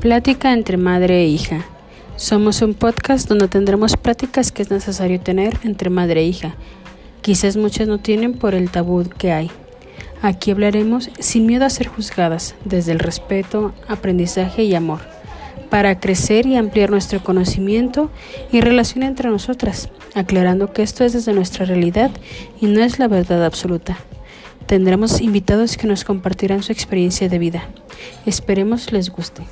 Plática entre madre e hija. Somos un podcast donde tendremos pláticas que es necesario tener entre madre e hija. Quizás muchas no tienen por el tabú que hay. Aquí hablaremos sin miedo a ser juzgadas, desde el respeto, aprendizaje y amor, para crecer y ampliar nuestro conocimiento y relación entre nosotras, aclarando que esto es desde nuestra realidad y no es la verdad absoluta. Tendremos invitados que nos compartirán su experiencia de vida. Esperemos les guste.